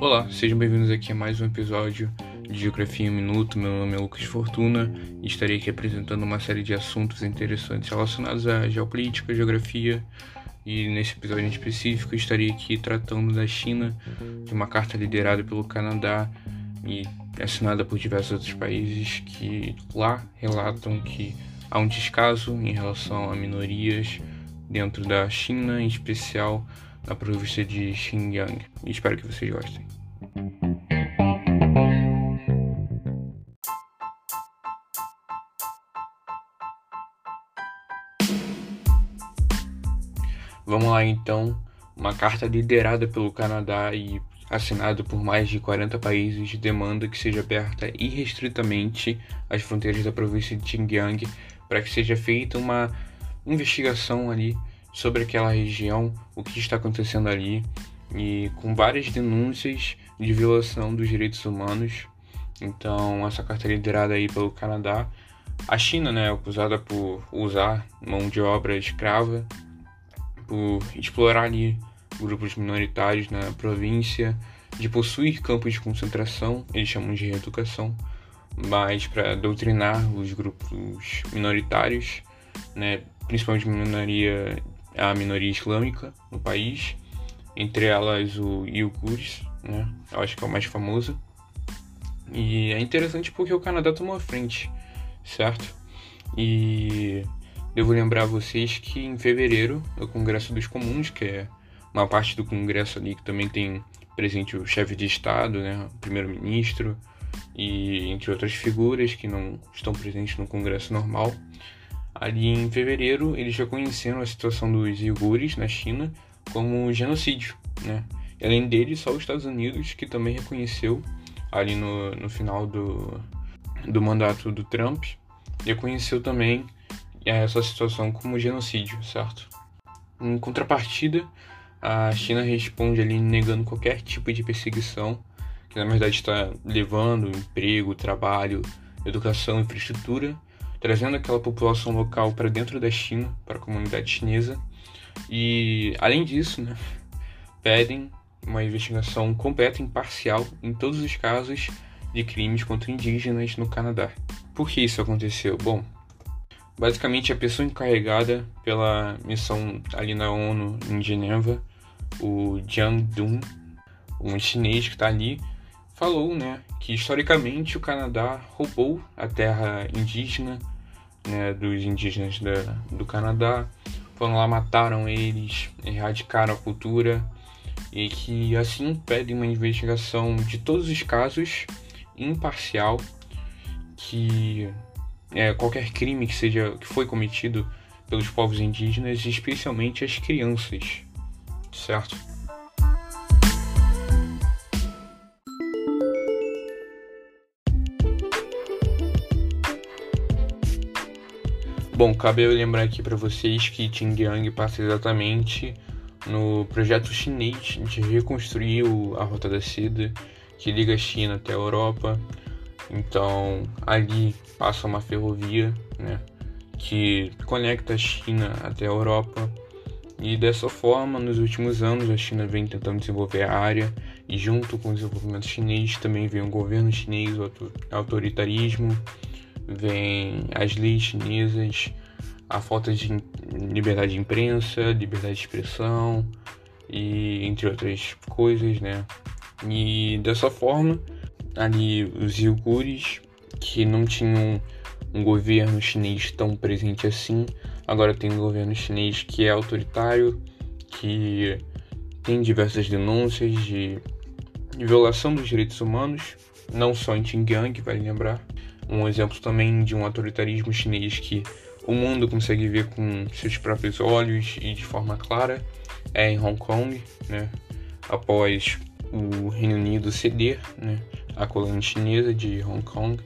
Olá, sejam bem-vindos aqui a mais um episódio de Geografia em Minuto. Meu nome é Lucas Fortuna e estarei aqui apresentando uma série de assuntos interessantes relacionados à geopolítica, geografia e nesse episódio em específico estarei aqui tratando da China, de uma carta liderada pelo Canadá e assinada por diversos outros países que lá relatam que há um descaso em relação a minorias dentro da China, em especial na província de Xinjiang. Espero que vocês gostem. Vamos lá então, uma carta liderada pelo Canadá e assinada por mais de 40 países demanda que seja aberta irrestritamente as fronteiras da província de Xinjiang para que seja feita uma investigação ali sobre aquela região, o que está acontecendo ali, e com várias denúncias de violação dos direitos humanos. Então, essa carta é liderada aí pelo Canadá. A China, né, é acusada por usar mão de obra escrava, por explorar ali grupos minoritários na província, de possuir campos de concentração, eles chamam de reeducação, mas para doutrinar os grupos minoritários, né, principalmente minoria a minoria islâmica no país, entre elas o Uyghurs, né? Eu acho que é o mais famoso. E é interessante porque o Canadá tomou a frente, certo? E devo lembrar a vocês que em fevereiro, no Congresso dos Comuns, que é uma parte do Congresso ali que também tem presente o chefe de Estado, né, o primeiro-ministro, e entre outras figuras que não estão presentes no Congresso normal, Ali em fevereiro, eles reconheceram a situação dos uigures na China como genocídio, né? E além dele, só os Estados Unidos, que também reconheceu ali no, no final do, do mandato do Trump, reconheceu também essa situação como genocídio, certo? Em contrapartida, a China responde ali negando qualquer tipo de perseguição, que na verdade está levando emprego, trabalho, educação, infraestrutura trazendo aquela população local para dentro da China, para a comunidade chinesa. E, além disso, né, pedem uma investigação completa e imparcial em todos os casos de crimes contra indígenas no Canadá. Por que isso aconteceu? Bom, basicamente a pessoa encarregada pela missão ali na ONU em Geneva, o Jiang Dun, um chinês que está ali, falou né, que historicamente o Canadá roubou a terra indígena né, dos indígenas da, do Canadá, foram lá, mataram eles, erradicaram a cultura e que assim pedem uma investigação de todos os casos imparcial que é, qualquer crime que seja que foi cometido pelos povos indígenas, especialmente as crianças, certo? Bom, cabe eu lembrar aqui para vocês que Xinjiang passa exatamente no projeto chinês de reconstruir a Rota da Seda que liga a China até a Europa. Então, ali passa uma ferrovia, né, que conecta a China até a Europa. E dessa forma, nos últimos anos, a China vem tentando desenvolver a área e junto com o desenvolvimento chinês também vem o governo chinês, o autoritarismo vem as leis chinesas, a falta de liberdade de imprensa, liberdade de expressão e entre outras coisas, né? E dessa forma, ali os uigures que não tinham um governo chinês tão presente assim, agora tem um governo chinês que é autoritário, que tem diversas denúncias de violação dos direitos humanos, não só em Xinjiang, vale lembrar, um exemplo também de um autoritarismo chinês que o mundo consegue ver com seus próprios olhos e de forma clara é em Hong Kong, né? após o Reino Unido ceder né? a colônia chinesa de Hong Kong.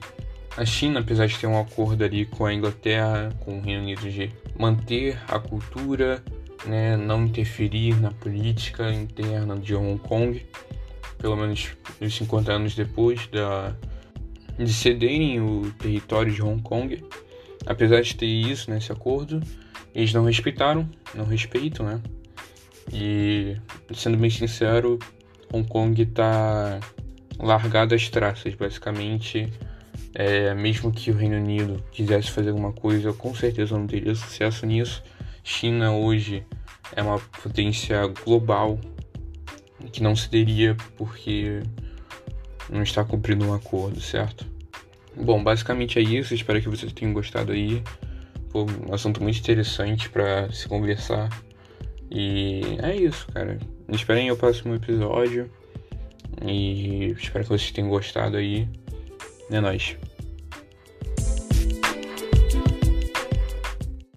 A China, apesar de ter um acordo ali com a Inglaterra, com o Reino Unido de manter a cultura, né? não interferir na política interna de Hong Kong, pelo menos uns 50 anos depois da de cederem o território de Hong Kong. Apesar de ter isso nesse acordo, eles não respeitaram, não respeitam, né? E, sendo bem sincero, Hong Kong tá largado às traças, basicamente. É, mesmo que o Reino Unido quisesse fazer alguma coisa, com certeza não teria sucesso nisso. China hoje é uma potência global que não se teria porque não está cumprindo um acordo, certo? Bom, basicamente é isso. Espero que vocês tenham gostado aí. Foi um assunto muito interessante para se conversar. E é isso, cara. Esperem o próximo episódio. E espero que vocês tenham gostado aí. É nóis.